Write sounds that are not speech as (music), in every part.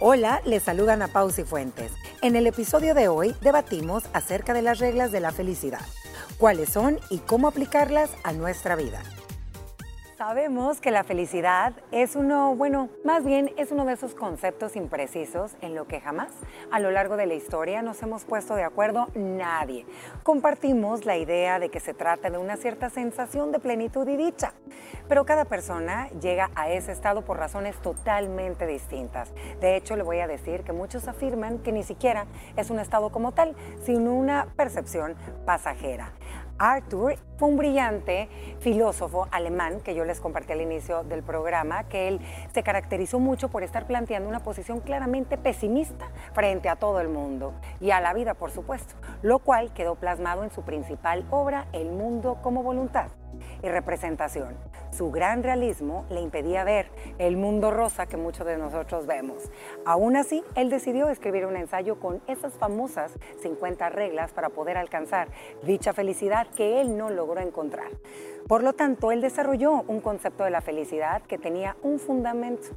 Hola, les saludan a Pausi Fuentes. En el episodio de hoy debatimos acerca de las reglas de la felicidad, cuáles son y cómo aplicarlas a nuestra vida. Sabemos que la felicidad es uno, bueno, más bien es uno de esos conceptos imprecisos en lo que jamás a lo largo de la historia nos hemos puesto de acuerdo nadie. Compartimos la idea de que se trata de una cierta sensación de plenitud y dicha, pero cada persona llega a ese estado por razones totalmente distintas. De hecho, le voy a decir que muchos afirman que ni siquiera es un estado como tal, sino una percepción pasajera. Arthur fue un brillante filósofo alemán que yo les compartí al inicio del programa, que él se caracterizó mucho por estar planteando una posición claramente pesimista frente a todo el mundo y a la vida, por supuesto, lo cual quedó plasmado en su principal obra, El mundo como voluntad y representación. Su gran realismo le impedía ver el mundo rosa que muchos de nosotros vemos. Aún así, él decidió escribir un ensayo con esas famosas 50 reglas para poder alcanzar dicha felicidad que él no logró encontrar. Por lo tanto, él desarrolló un concepto de la felicidad que tenía un fundamento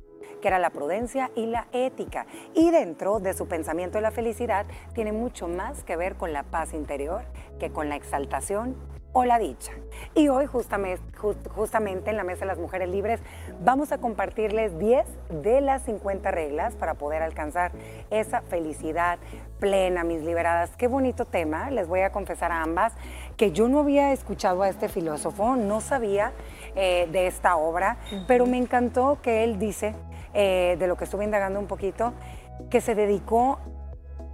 que era la prudencia y la ética. Y dentro de su pensamiento de la felicidad tiene mucho más que ver con la paz interior que con la exaltación o la dicha. Y hoy justamente, justamente en la Mesa de las Mujeres Libres vamos a compartirles 10 de las 50 reglas para poder alcanzar esa felicidad plena, mis liberadas. Qué bonito tema, les voy a confesar a ambas que yo no había escuchado a este filósofo, no sabía eh, de esta obra, pero me encantó que él dice, eh, de lo que estuve indagando un poquito, que se dedicó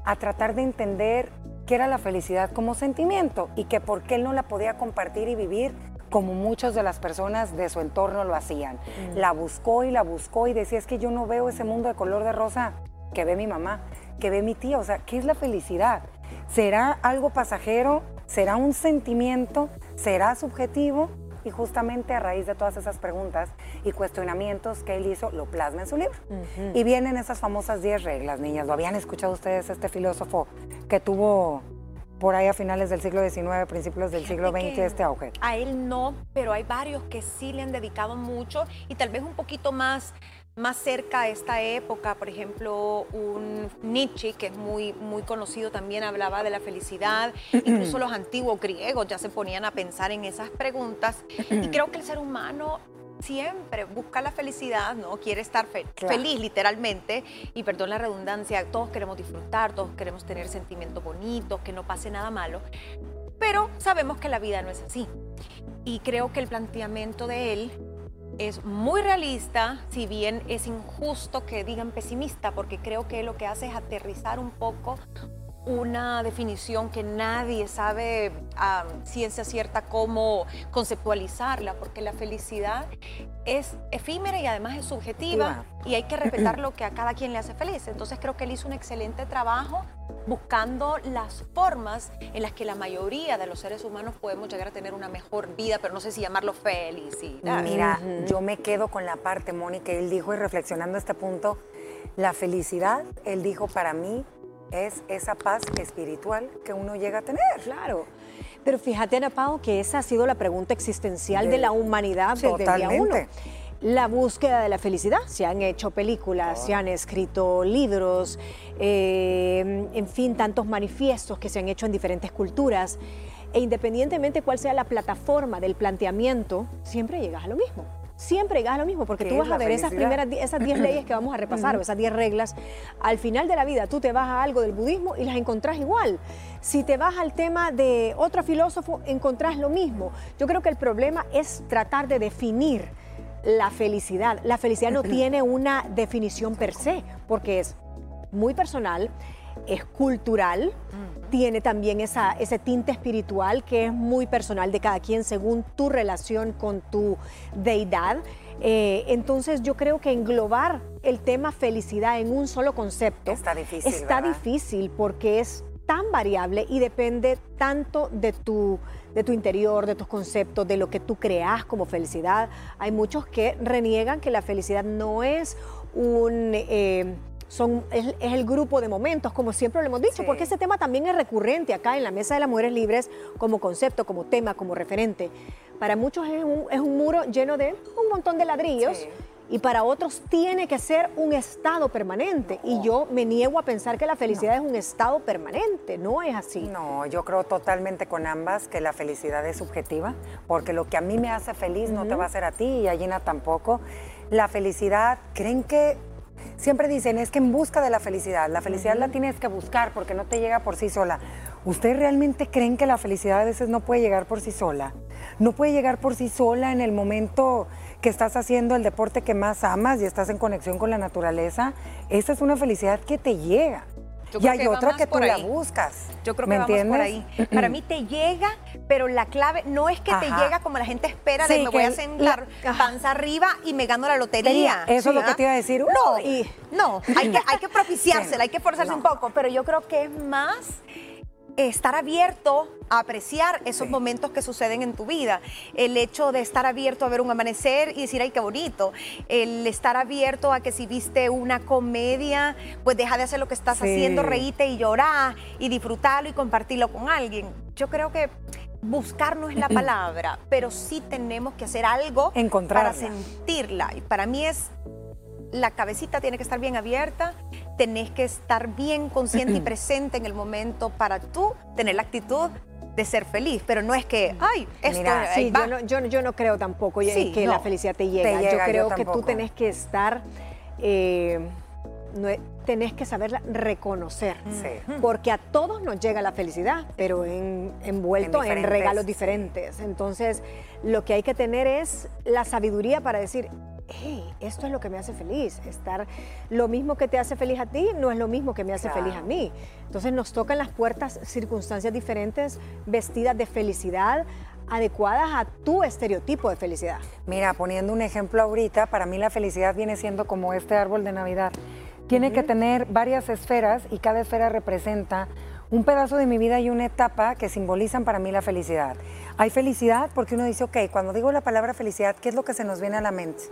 a tratar de entender qué era la felicidad como sentimiento y que por qué él no la podía compartir y vivir como muchas de las personas de su entorno lo hacían. Mm. La buscó y la buscó y decía, es que yo no veo ese mundo de color de rosa que ve mi mamá, que ve mi tía. O sea, ¿qué es la felicidad? ¿Será algo pasajero? ¿Será un sentimiento? ¿Será subjetivo? Y justamente a raíz de todas esas preguntas y cuestionamientos que él hizo, lo plasma en su libro. Y vienen esas famosas 10 reglas, niñas. ¿Lo habían escuchado ustedes este filósofo que tuvo por ahí a finales del siglo XIX, principios del siglo XX este auge? A él no, pero hay varios que sí le han dedicado mucho y tal vez un poquito más más cerca a esta época, por ejemplo, un Nietzsche, que es muy, muy conocido, también hablaba de la felicidad. (clears throat) Incluso los antiguos griegos ya se ponían a pensar en esas preguntas. Y (clears throat) creo que el ser humano siempre busca la felicidad, ¿no? Quiere estar feliz literalmente y perdón la redundancia, todos queremos disfrutar, todos queremos tener sentimientos bonitos, que no pase nada malo, pero sabemos que la vida no es así. Y creo que el planteamiento de él es muy realista, si bien es injusto que digan pesimista, porque creo que lo que hace es aterrizar un poco una definición que nadie sabe a ciencia cierta cómo conceptualizarla, porque la felicidad es efímera y además es subjetiva y hay que respetar (clears throat) lo que a cada quien le hace feliz. Entonces creo que él hizo un excelente trabajo buscando las formas en las que la mayoría de los seres humanos podemos llegar a tener una mejor vida, pero no sé si llamarlo felicidad. Mira, yo me quedo con la parte, Mónica, él dijo y reflexionando este punto, la felicidad, él dijo para mí, es esa paz espiritual que uno llega a tener. Claro. Pero fíjate, Ana Pau, que esa ha sido la pregunta existencial de, la humanidad desde el día uno. La búsqueda de la felicidad. Se han hecho películas, se han escrito libros, eh, en fin, tantos manifiestos que se han hecho en diferentes culturas. E independientemente cuál sea la plataforma del planteamiento, siempre llegas a lo mismo siempre llegas a lo mismo, porque tú vas a ver esas primeras, esas 10 (clears throat) leyes que vamos a repasar, o esas 10 reglas, al final de la vida tú te vas a algo del budismo y las encontrás igual. Si te vas al tema de otro filósofo, encontrás lo mismo. Yo creo que el problema es tratar de definir la felicidad. La felicidad no tiene una definición per se, porque es muy personal, es cultural, tiene también esa, ese tinte espiritual que es muy personal de cada quien según tu relación con tu deidad. Eh, entonces yo creo que englobar el tema felicidad en un solo concepto está difícil. Está difícil porque es tan variable y depende tanto de tu, de tu interior, de tus conceptos, de lo que tú creas como felicidad. Hay muchos que reniegan que la felicidad no es un... Eh, son, es, el grupo de momentos, como siempre lo hemos dicho, porque ese tema también es recurrente acá en la Mesa de las Mujeres Libres como concepto, como tema, como referente. Para muchos es un, es un muro lleno de un montón de ladrillos y para otros tiene que ser un estado permanente. Y yo me niego a pensar que la felicidad es un estado permanente, no es así. No, yo creo totalmente con ambas que la felicidad es subjetiva, porque lo que a mí me hace feliz no te va a hacer a ti y a Gina tampoco. La felicidad, ¿creen que siempre dicen es que en busca de la felicidad, la felicidad la tienes que buscar porque no te llega por sí sola. ¿Ustedes realmente creen que la felicidad a veces no puede llegar por sí sola? No puede llegar por sí sola en el momento que estás haciendo el deporte que más amas y estás en conexión con la naturaleza. Esa es una felicidad que te llega. y hay otra que tú la buscas. Yo creo que vamos por ahí. Para mí te llega, pero la clave no es que te llega como la gente espera de me voy a sentar panza arriba y me gano la lotería. Eso es lo que te iba a decir. No, y, no hay, que, hay que (laughs) propiciársela, hay que forzarse un poco, pero yo creo que es más estar abierto a apreciar esos momentos que suceden en tu vida. El hecho de estar abierto a ver un amanecer y decir, ay, qué bonito. El estar abierto a que si viste una comedia, pues deja de hacer lo que estás haciendo, reíte y llorar y disfrutarlo y compartirlo con alguien. Yo creo que buscar no es la (clears throat) palabra, pero sí tenemos que hacer algo para sentirla. Y para mí es la cabecita tiene que estar bien abierta, tenés que estar bien consciente y (laughs) presente en el momento para tú tener la actitud de ser feliz, pero no es que, ay, esto sí, Yo, no, creo tampoco que la felicidad te llega. yo creo que tú tenés que estar, eh, tenés que saberla reconocer, porque a todos nos llega la felicidad, pero en, envuelto en, regalos diferentes. Entonces, lo que hay que tener es la sabiduría para decir, hey, esto es lo que me hace feliz. Estar lo mismo que te hace feliz a ti no es lo mismo que me hace feliz a mí. Entonces nos tocan las puertas circunstancias diferentes, vestidas de felicidad, adecuadas a tu estereotipo de felicidad. Mira, poniendo un ejemplo ahorita, para mí la felicidad viene siendo como este árbol de Navidad. Tiene que tener varias esferas y cada esfera representa un pedazo de mi vida y una etapa que simbolizan para mí la felicidad. Hay felicidad porque uno dice, ok, cuando digo la palabra felicidad, ¿qué es lo que se nos viene a la mente?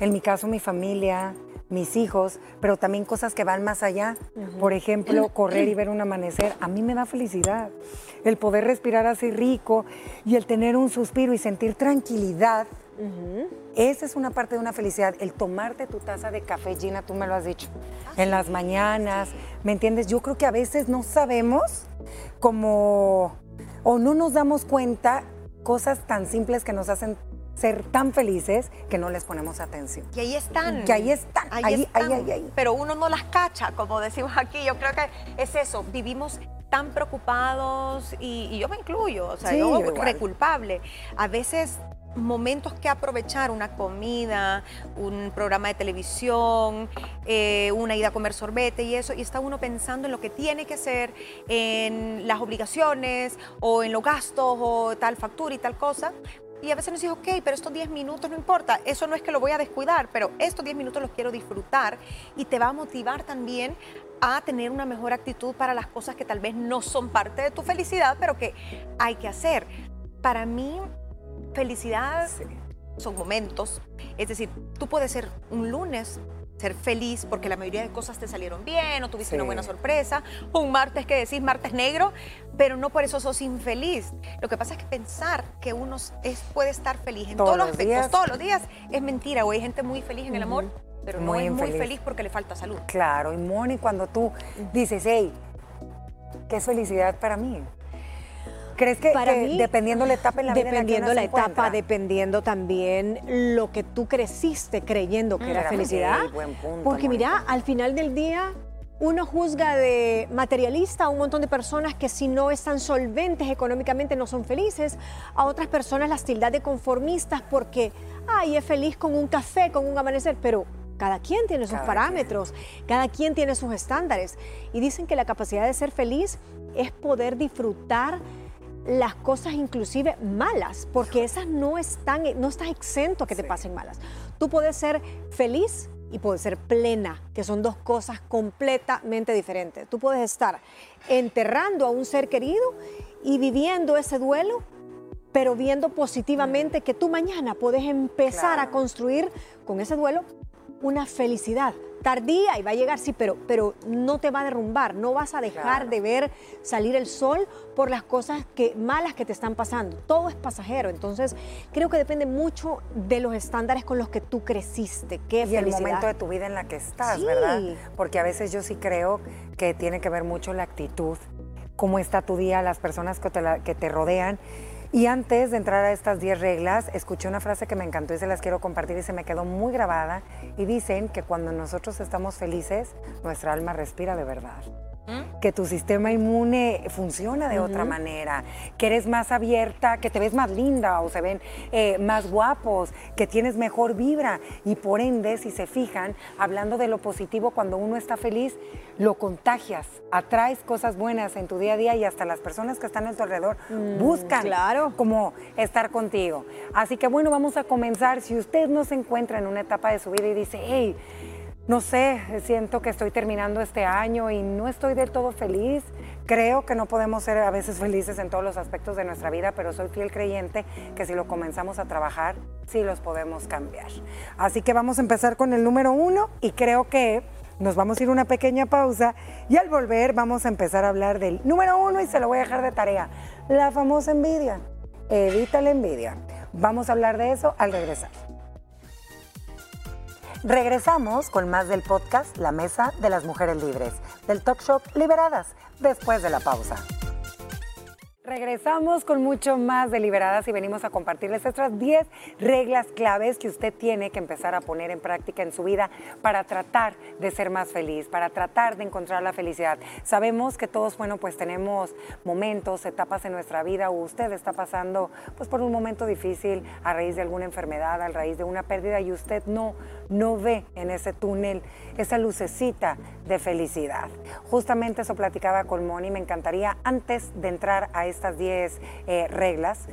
En mi caso, mi familia, mis hijos, pero también cosas que van más allá. Por ejemplo, (clears throat) correr y ver un amanecer. A mí me da felicidad. El poder respirar así rico y el tener un suspiro y sentir tranquilidad. Esa es una parte de una felicidad, el tomarte tu taza de café, Gina, tú me lo has dicho, en las mañanas, ¿me entiendes? Yo creo que a veces no sabemos cómo o no nos damos cuenta cosas tan simples que nos hacen ser tan felices que no les ponemos atención. Y ahí están. Que ahí están. Ahí, están. Ahí, Pero uno no las cacha, como decimos aquí. Yo creo que es eso. Vivimos tan preocupados y, yo me incluyo, o sea, yo soy culpable. A veces momentos que aprovechar, una comida, un programa de televisión, eh, una ida a comer sorbete y eso, y está uno pensando en lo que tiene que hacer, en las obligaciones o en los gastos o tal factura y tal cosa. Y a veces nos dice, ok, pero estos 10 minutos no importa, eso no es que lo voy a descuidar, pero estos 10 minutos los quiero disfrutar y te va a motivar también a tener una mejor actitud para las cosas que tal vez no son parte de tu felicidad, pero que hay que hacer. Para mí, Felicidad son momentos. Es decir, tú puedes ser un lunes ser feliz porque la mayoría de cosas te salieron bien o tuviste una buena sorpresa, un martes que decís martes negro, pero no por eso sos infeliz. Lo que pasa es que pensar que uno es, puede estar feliz en todos, los aspectos, todos los días, es mentira. O hay gente muy feliz en el amor, pero no es muy feliz porque le falta salud. Claro, y Moni, cuando tú dices, hey, ¿qué felicidad para mí? ¿Crees que, Para dependiendo la etapa en la vida Dependiendo la etapa, dependiendo también lo que tú creciste creyendo que mm, era, felicidad. porque mira, al final del día uno juzga de materialista a un montón de personas que si no están solventes económicamente no son felices, a otras personas las tildas de conformistas porque, ay, es feliz con un café, con un amanecer, pero cada quien tiene sus parámetros, cada quien tiene sus estándares. Y dicen que la capacidad de ser feliz es poder disfrutar las cosas inclusive malas, porque esas no están, no estás exento a que te pasen malas. Tú puedes ser feliz y puedes ser plena, que son dos cosas completamente diferentes. Tú puedes estar enterrando a un ser querido y viviendo ese duelo, pero viendo positivamente que tú mañana puedes empezar a construir con ese duelo una felicidad tardía y va a llegar, sí, pero, pero no te va a derrumbar, no vas a dejar de ver salir el sol por las cosas que, malas que te están pasando. Todo es pasajero, entonces creo que depende mucho de los estándares con los que tú creciste. Qué y el momento de tu vida en la que estás, ¿verdad? Porque a veces yo sí creo que tiene que ver mucho la actitud, cómo está tu día, las personas que te, que te rodean. Y antes de entrar a estas 10 reglas, escuché una frase que me encantó y se las quiero compartir y se me quedó muy grabada. Y dicen que cuando nosotros estamos felices, nuestra alma respira de verdad que tu sistema inmune funciona de otra manera, que eres más abierta, que te ves más linda o se ven eh, más guapos, que tienes mejor vibra y por ende, si se fijan, hablando de lo positivo, cuando uno está feliz, lo contagias, atraes cosas buenas en tu día a día y hasta las personas que están a tu alrededor mm, buscan claro. como estar contigo. Así que bueno, vamos a comenzar. Si usted no se encuentra en una etapa de su vida y dice, hey, no sé, siento que estoy terminando este año y no estoy del todo feliz. Creo que no podemos ser a veces felices en todos los aspectos de nuestra vida, pero soy fiel creyente que si lo comenzamos a trabajar, sí los podemos cambiar. Así que vamos a empezar con el número uno y creo que nos vamos a ir una pequeña pausa y al volver vamos a empezar a hablar del número uno y se lo voy a dejar de tarea, la famosa envidia. Evita la envidia. Vamos a hablar de eso al regresar. Regresamos con más del podcast La Mesa de las Mujeres Libres, del talk show Liberadas, después de la pausa. Regresamos con mucho más deliberadas y venimos a compartirles estas 10 reglas claves que usted tiene que empezar a poner en práctica en su vida para tratar de ser más feliz, para tratar de encontrar la felicidad. Sabemos que todos, bueno, pues tenemos momentos, etapas en nuestra vida o usted está pasando pues por un momento difícil a raíz de alguna enfermedad, a raíz de una pérdida y usted no, no ve en ese túnel esa lucecita de felicidad. Justamente eso platicaba con Moni, me encantaría antes de entrar a estas 10 eh, reglas,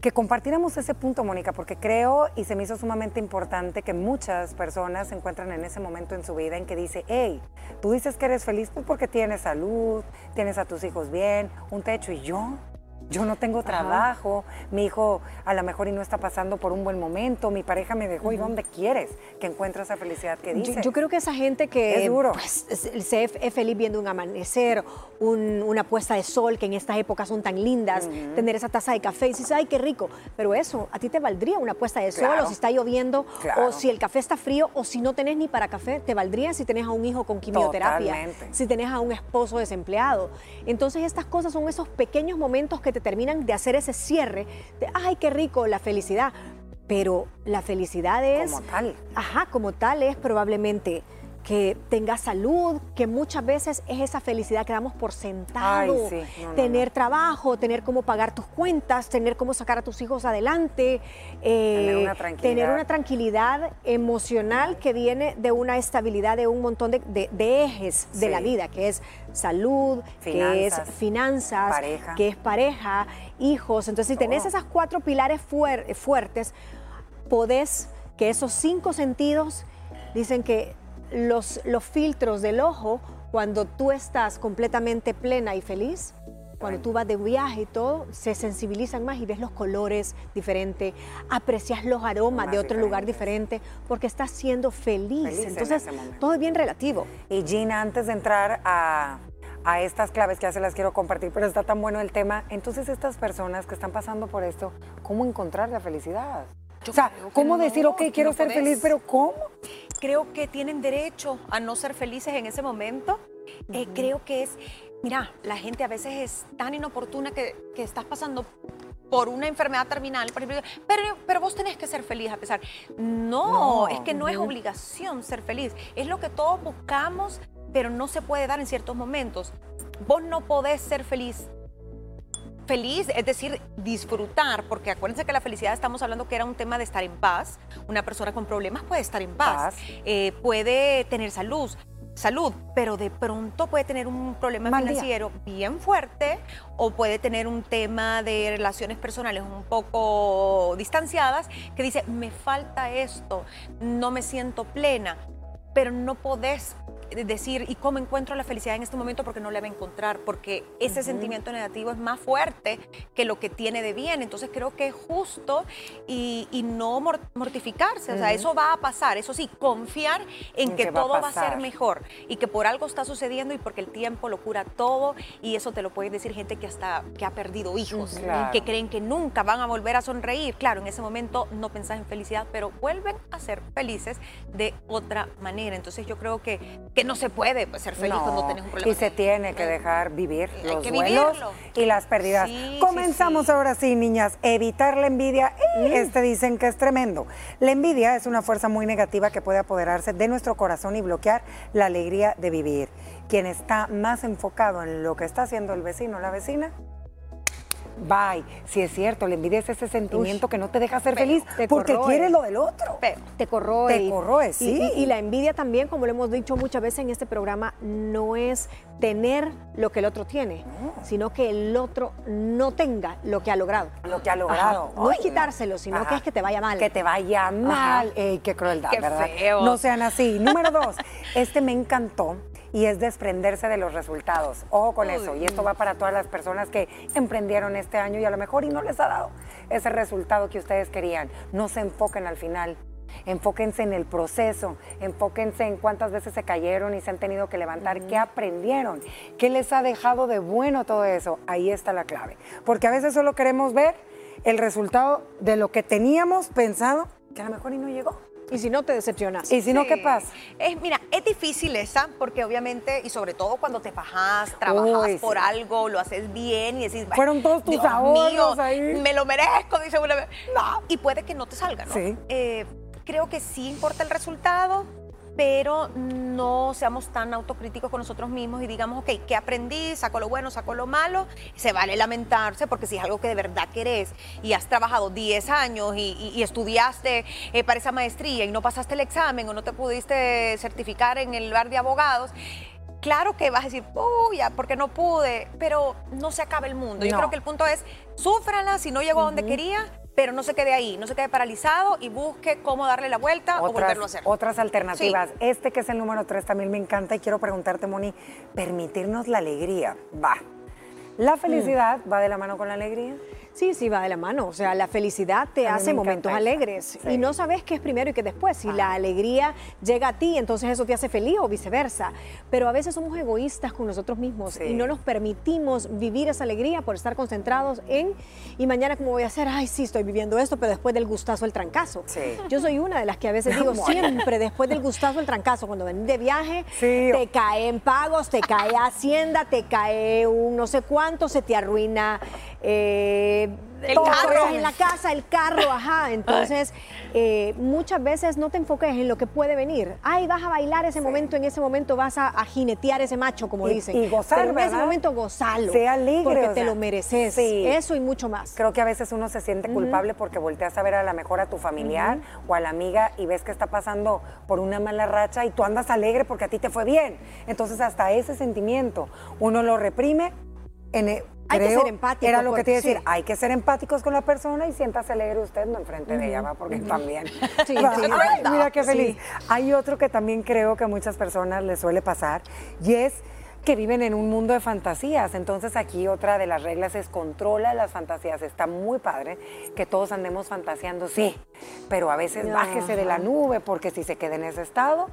que compartiéramos ese punto, Mónica, porque creo y se me hizo sumamente importante que muchas personas se encuentran en ese momento en su vida en que dice, hey, tú dices que eres feliz pues porque tienes salud, tienes a tus hijos bien, un techo y yo, yo no tengo trabajo, mi hijo a lo mejor y no está pasando por un buen momento, mi pareja me dejó y ¿dónde quieres que encuentre esa felicidad que dice? Yo, creo que esa gente que pues, se es feliz viendo un amanecer, una puesta de sol, que en estas épocas son tan lindas, tener esa taza de café y dices, ay, qué rico, pero eso, a ti te valdría una puesta de sol o si está lloviendo o si el café está frío o si no tenés ni para café, te valdría si tenés a un hijo con quimioterapia, si tenés a un esposo desempleado. Entonces estas cosas son esos pequeños momentos que te terminan de hacer ese cierre de, ay, qué rico, la felicidad. Pero la felicidad es... Como tal. Ajá, como tal es probablemente que tengas salud, que muchas veces es esa felicidad que damos por sentado, tener trabajo, tener cómo pagar tus cuentas, tener cómo sacar a tus hijos adelante, tener, eh, una tranquilidad. emocional que viene de una estabilidad de un montón de, ejes de la vida, que es salud, que es finanzas, que es pareja, hijos. Entonces, si tenés esas cuatro pilares fuertes, podés que esos cinco sentidos dicen que los, los filtros del ojo, cuando tú estás completamente plena y feliz, cuando tú vas de viaje y todo, se sensibilizan más y ves los colores diferentes, aprecias los aromas de otro lugar diferente, porque estás siendo feliz. Entonces, todo es bien relativo. Y Gina, antes de entrar a, a estas claves que ya se las quiero compartir, pero está tan bueno el tema, entonces estas personas que están pasando por esto, ¿cómo encontrar la felicidad? o sea, ¿cómo decir, ok, quiero ser feliz, pero ¿cómo? Creo que tienen derecho a no ser felices en ese momento. Eh, creo que es, mira, la gente a veces es tan inoportuna que, que estás pasando por una enfermedad terminal, por ejemplo, pero, pero vos tenés que ser feliz a pesar. No, es que no es obligación ser feliz. Es lo que todos buscamos, pero no se puede dar en ciertos momentos. Vos no podés ser feliz feliz, es decir, disfrutar, porque acuérdense que la felicidad estamos hablando que era un tema de estar en paz. Una persona con problemas puede estar en paz, eh, puede tener salud, salud, pero de pronto puede tener un problema financiero bien fuerte o puede tener un tema de relaciones personales un poco distanciadas que dice, me falta esto, no me siento plena, pero no podés decir, ¿y cómo encuentro la felicidad en este momento? Porque no la va a encontrar, porque ese sentimiento negativo es más fuerte que lo que tiene de bien. Entonces creo que es justo y, no mortificarse, o sea, eso va a pasar. Eso sí, confiar en que, todo va a, ser mejor y que por algo está sucediendo y porque el tiempo lo cura todo y eso te lo puede decir gente que hasta que ha perdido hijos, que creen que nunca van a volver a sonreír. Claro, en ese momento no pensás en felicidad, pero vuelven a ser felices de otra manera. Entonces yo creo que, que no se puede pues, ser feliz cuando tienes un problema. Y se tiene que dejar vivir los duelos y las pérdidas. Comenzamos ahora sí, niñas. Evitar la envidia. Mm. Este dicen que es tremendo. La envidia es una fuerza muy negativa que puede apoderarse de nuestro corazón y bloquear la alegría de vivir. Quien está más enfocado en lo que está haciendo el vecino o la vecina, bye. Si es cierto, la envidia es ese sentimiento que no te deja ser feliz porque quieres lo del otro. te corroe. Te corroe, sí. Y, la envidia también, como lo hemos dicho muchas veces en este programa, no es tener lo que el otro tiene, sino que el otro no tenga lo que ha logrado. Lo que ha logrado. No es quitárselo, sino que es que te vaya mal. Que te vaya mal. qué crueldad, ¿verdad? No sean así. Número (laughs) dos, este me encantó y es desprenderse de los resultados. Ojo con eso. Y esto va para todas las personas que emprendieron este año y a lo mejor y no les ha dado ese resultado que ustedes querían. No se enfoquen al final. Enfóquense en el proceso, enfóquense en cuántas veces se cayeron y se han tenido que levantar, qué aprendieron, qué les ha dejado de bueno todo eso. Ahí está la clave. Porque a veces solo queremos ver el resultado de lo que teníamos pensado, que a lo mejor y no llegó. Y si no, te decepcionas. ¿Y si no, qué pasa? Es, mira, es difícil esa, porque obviamente, y sobre todo cuando te bajas, trabajas por algo, lo haces bien y decís, fueron todos tus ahorros ahí. Me lo merezco, dice una vez. No, y puede que no te salga, ¿no? Sí. Eh, creo que sí importa el resultado, pero no seamos tan autocríticos con nosotros mismos y digamos, ok, ¿qué aprendí? Saco lo bueno, saco lo malo. Se vale lamentarse porque si es algo que de verdad querés y has trabajado 10 años y, estudiaste eh, para esa maestría y no pasaste el examen o no te pudiste certificar en el bar de abogados, claro que vas a decir, uy, ya, porque no pude, pero no se acaba el mundo. Yo creo que el punto es, súfrala si no llegó a donde quería, pero no se quede ahí, no se quede paralizado y busque cómo darle la vuelta o volverlo a hacer. Otras alternativas. Este que es el número tres también me encanta y quiero preguntarte, Moni, permitirnos la alegría. Va. ¿La felicidad va de la mano con la alegría? Sí, sí, va de la mano. O sea, la felicidad te hace momentos alegres. Y no sabes qué es primero y qué después. Si la alegría llega a ti, entonces eso te hace feliz o viceversa. Pero a veces somos egoístas con nosotros mismos y no nos permitimos vivir esa alegría por estar concentrados en y mañana cómo voy a hacer, ay, sí, estoy viviendo esto, pero después del gustazo el trancazo. Yo soy una de las que a veces (laughs) digo, siempre después del gustazo el trancazo, cuando ven de viaje, te caen pagos, te cae Hacienda, te cae un no sé cuánto, se te arruina eh, el carro en la casa, el carro, ajá. Entonces, eh, muchas veces no te enfoques en lo que puede venir. Ay, vas a bailar ese momento, en ese momento vas a, jinetear ese macho, como dicen. Y gozar, en ese momento gozalo. Sea alegre. Porque te lo mereces. Eso y mucho más. Creo que a veces uno se siente culpable porque volteas a ver a la mejor a tu familiar o a la amiga y ves que está pasando por una mala racha y tú andas alegre porque a ti te fue bien. Entonces, hasta ese sentimiento uno lo reprime en, e, hay que ser empático. Era lo que te iba a decir, hay que ser empáticos con la persona y siéntase alegre usted, no enfrente de ella, ¿va? porque también. (laughs) Sí, mira qué feliz. Hay otro que también creo que a muchas personas les suele pasar y es que viven en un mundo de fantasías. Entonces aquí otra de las reglas es controla las fantasías. Está muy padre que todos andemos fantaseando, sí, pero a veces bájese de la nube porque si se queda en ese estado,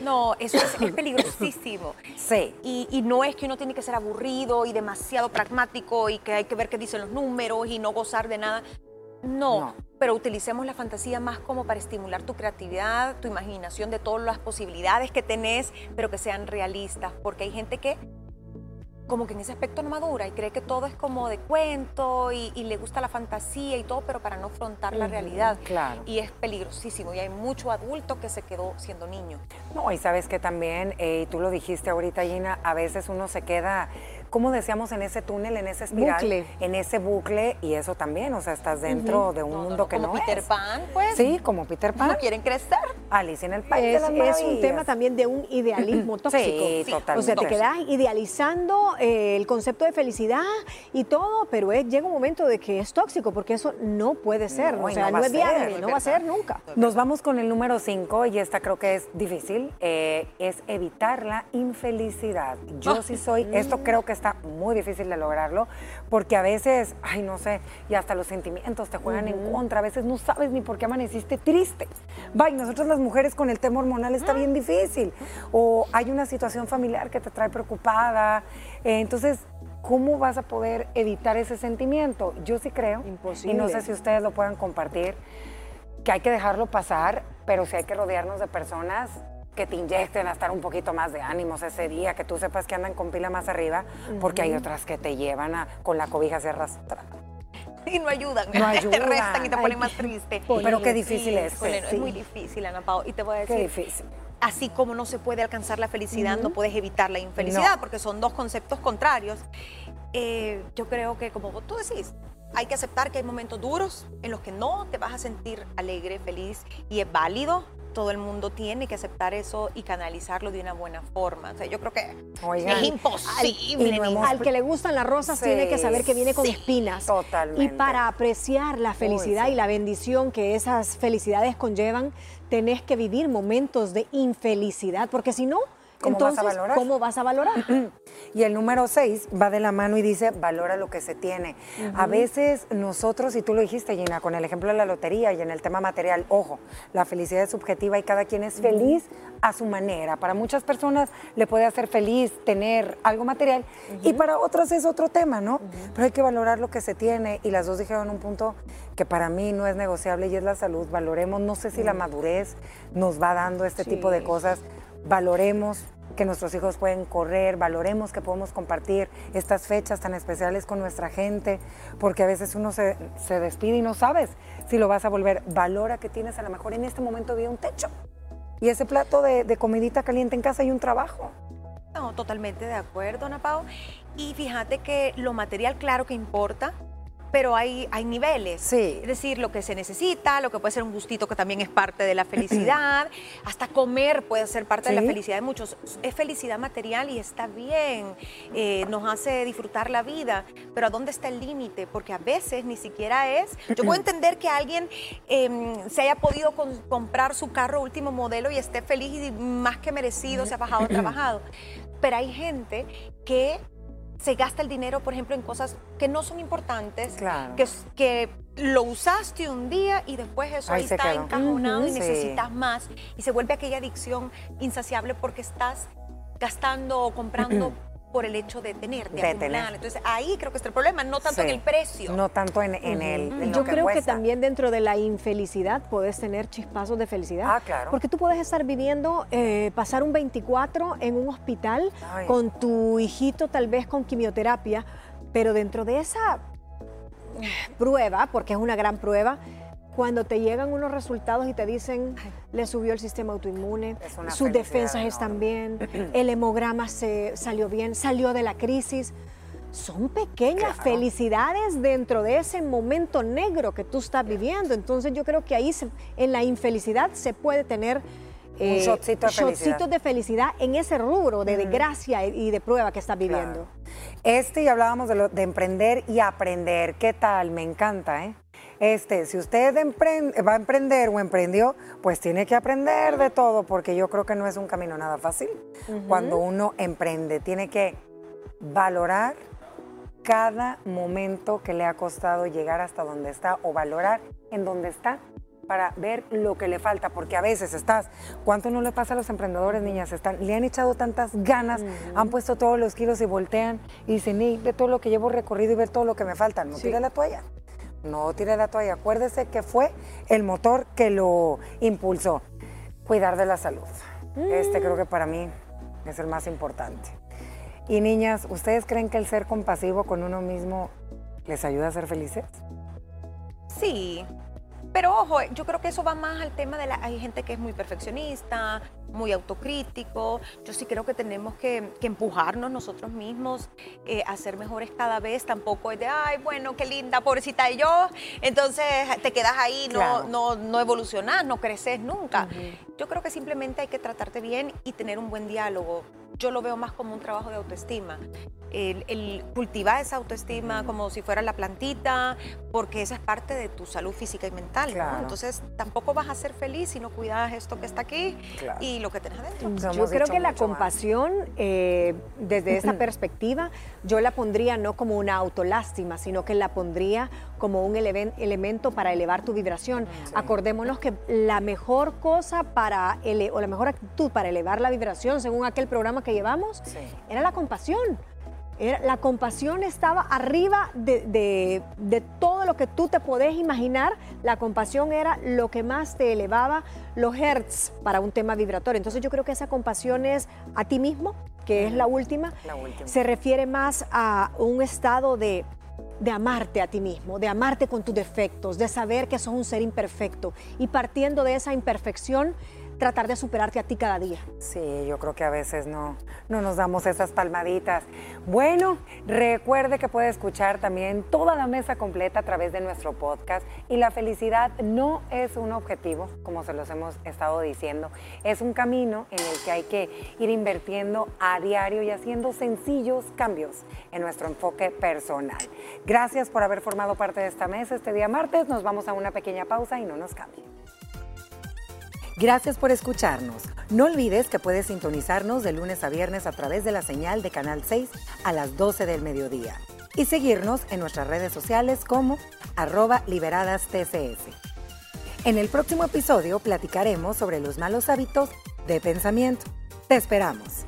no, eso es, peligrosísimo. (laughs) Sí. Y, no es que uno tiene que ser aburrido y demasiado pragmático y que hay que ver qué dicen los números y no gozar de nada. No, pero utilicemos la fantasía más como para estimular tu creatividad, tu imaginación de todas las posibilidades que tenés, pero que sean realistas, porque hay gente que como que en ese aspecto no madura y cree que todo es como de cuento y, le gusta la fantasía y todo, pero para no afrontar la realidad. Claro. Y es peligrosísimo y hay mucho adulto que se quedó siendo niño. No, y sabes que también, eh, y tú lo dijiste ahorita, Gina, a veces uno se queda como decíamos, en ese túnel, en ese espiral, en ese bucle, y eso también, o sea, estás dentro de un mundo que como no Peter Pan, pues. Sí, como Peter Pan. No quieren crecer. Alice en el País es, de Es un tema también de un (clears throat) idealismo tóxico. Sí, totalmente. O sea, te quedas idealizando eh, el concepto de felicidad y todo, pero llega un momento de que es tóxico, porque eso no puede ser, o sea, no, es viable, no va a ser nunca. Nos vamos con el número 5, y esta creo que es difícil, eh, es evitar la infelicidad. Yo ah. sí soy, esto creo que está muy difícil de lograrlo, porque a veces, ay, no sé, y hasta los sentimientos te juegan en contra, a veces no sabes ni por qué amaneciste triste. Vaya, nosotros las mujeres con el tema hormonal está bien difícil, o hay una situación familiar que te trae preocupada, eh, entonces ¿cómo vas a poder evitar ese sentimiento? Yo sí creo, Imposible. y no sé si ustedes lo puedan compartir, que hay que dejarlo pasar, pero sí hay que rodearnos de personas que te inyecten a estar un poquito más de ánimos ese día, que tú sepas que andan con pila más arriba, porque hay otras que te llevan a, con la cobija hacia arrastrar. Y no ayudan, no (laughs) ayudan. te restan y te ponen más triste. (laughs) Pero qué difícil es. Es muy difícil, Ana Pao. Y te voy a decir. Qué difícil. Así como no se puede alcanzar la felicidad, no puedes evitar la infelicidad, porque son dos conceptos contrarios. Eh, yo creo que, como tú decís, hay que aceptar que hay momentos duros en los que no te vas a sentir alegre, feliz y es válido. Todo el mundo tiene que aceptar eso y canalizarlo de una buena forma. O sea, yo creo que es imposible. Al, que le gustan las rosas tiene que saber que viene con espinas. Totalmente. Y para apreciar la felicidad y la bendición que esas felicidades conllevan, tenés que vivir momentos de infelicidad, porque si no, ¿Cómo vas a valorar? ¿Cómo vas a valorar? (clears throat) y el número seis va de la mano y dice, valora lo que se tiene. A veces nosotros, y tú lo dijiste, Gina, con el ejemplo de la lotería y en el tema material, ojo, la felicidad es subjetiva y cada quien es feliz a su manera. Para muchas personas le puede hacer feliz tener algo material y para otros es otro tema, ¿no? Pero hay que valorar lo que se tiene y las dos dijeron un punto que para mí no es negociable y es la salud. Valoremos, no sé si la madurez nos va dando este tipo de cosas valoremos que nuestros hijos pueden correr, valoremos que podemos compartir estas fechas tan especiales con nuestra gente, porque a veces uno se, despide y no sabes si lo vas a volver. Valora que tienes a lo mejor en este momento de un techo y ese plato de, de comidita caliente en casa y un trabajo. No, totalmente de acuerdo, Ana Pau. Y fíjate que lo material, claro que importa, pero hay, hay niveles. Sí. Es decir, lo que se necesita, lo que puede ser un gustito que también es parte de la felicidad, (clears throat) hasta comer puede ser parte de la felicidad de muchos. Es felicidad material y está bien, eh, nos hace disfrutar la vida, pero ¿a dónde está el límite? Porque a veces ni siquiera es... Yo puedo (clears throat) entender que alguien em, se haya podido comprar su carro último modelo y esté feliz y más que merecido, se ha bajado, trabajado, pero hay gente que se gasta el dinero, por ejemplo, en cosas que no son importantes, que, que lo usaste un día y después eso ahí, está encajonado y necesitas más. Y se vuelve aquella adicción insaciable porque estás gastando o comprando (clears throat) por el hecho de tener, de, acumular. Entonces ahí creo que está el problema, no tanto en el precio. No tanto en, el Yo creo que también dentro de la infelicidad puedes tener chispazos de felicidad. Ah, claro. Porque tú puedes estar viviendo, eh, pasar un 24 en un hospital con tu hijito tal vez con quimioterapia, pero dentro de esa prueba, porque es una gran prueba, cuando te llegan unos resultados y te dicen, le subió el sistema autoinmune, sus defensas están bien, (clears throat) el hemograma se salió bien, salió de la crisis. Son pequeñas felicidades dentro de ese momento negro que tú estás viviendo. Entonces yo creo que ahí en la infelicidad se puede tener eh, un shotcito de, felicidad. de felicidad en ese rubro de desgracia y de prueba que estás viviendo. Este, y hablábamos de, de emprender y aprender. ¿Qué tal? Me encanta, ¿eh? Este, si usted va a emprender o emprendió, pues tiene que aprender de todo, porque yo creo que no es un camino nada fácil. Cuando uno emprende, tiene que valorar cada momento que le ha costado llegar hasta donde está o valorar en donde está para ver lo que le falta, porque a veces estás, ¿cuánto no le pasa a los emprendedores, niñas? Están, le han echado tantas ganas, han puesto todos los kilos y voltean y dicen, ve todo lo que llevo recorrido y ve todo lo que me falta, no tira la toalla no tire la toalla. Acuérdese que fue el motor que lo impulsó. Cuidar de la salud. Este creo que para mí es el más importante. Y niñas, ¿ustedes creen que el ser compasivo con uno mismo les ayuda a ser felices? Sí, Pero ojo, yo creo que eso va más al tema de la... Hay gente que es muy perfeccionista, muy autocrítico. Yo sí creo que tenemos que, empujarnos nosotros mismos eh, a ser mejores cada vez. Tampoco es de, ay, bueno, qué linda, pobrecita y yo. Entonces te quedas ahí, no, no, no evolucionas, no creces nunca. Yo creo que simplemente hay que tratarte bien y tener un buen diálogo. Yo lo veo más como un trabajo de autoestima. El, cultivar esa autoestima como si fuera la plantita, porque esa es parte de tu salud física y mental. Entonces tampoco vas a ser feliz si no cuidas esto que está aquí y lo que tenés adentro. yo creo que la compasión, eh, desde esa perspectiva, yo la pondría no como una autolástima, sino que la pondría como un elemento para elevar tu vibración. Acordémonos que la mejor cosa para, o la mejor actitud para elevar la vibración, según aquel programa que llevamos, era la compasión. Era, la compasión estaba arriba de, de, todo lo que tú te podés imaginar. La compasión era lo que más te elevaba los hertz para un tema vibratorio. Entonces yo creo que esa compasión es a ti mismo, que es la última. la última. Se refiere más a un estado de, de amarte a ti mismo, de amarte con tus defectos, de saber que sos un ser imperfecto. Y partiendo de esa imperfección, tratar de superarte a ti cada día. Sí, yo creo que a veces no, no nos damos esas palmaditas. Bueno, recuerde que puede escuchar también toda la mesa completa a través de nuestro podcast y la felicidad no es un objetivo, como se los hemos estado diciendo, es un camino en el que hay que ir invirtiendo a diario y haciendo sencillos cambios en nuestro enfoque personal. Gracias por haber formado parte de esta mesa este día martes. Nos vamos a una pequeña pausa y no nos cambien. Gracias por escucharnos. No olvides que puedes sintonizarnos de lunes a viernes a través de la señal de Canal 6 a las 12 del mediodía y seguirnos en nuestras redes sociales como arroba liberadas TCS. En el próximo episodio platicaremos sobre los malos hábitos de pensamiento. Te esperamos.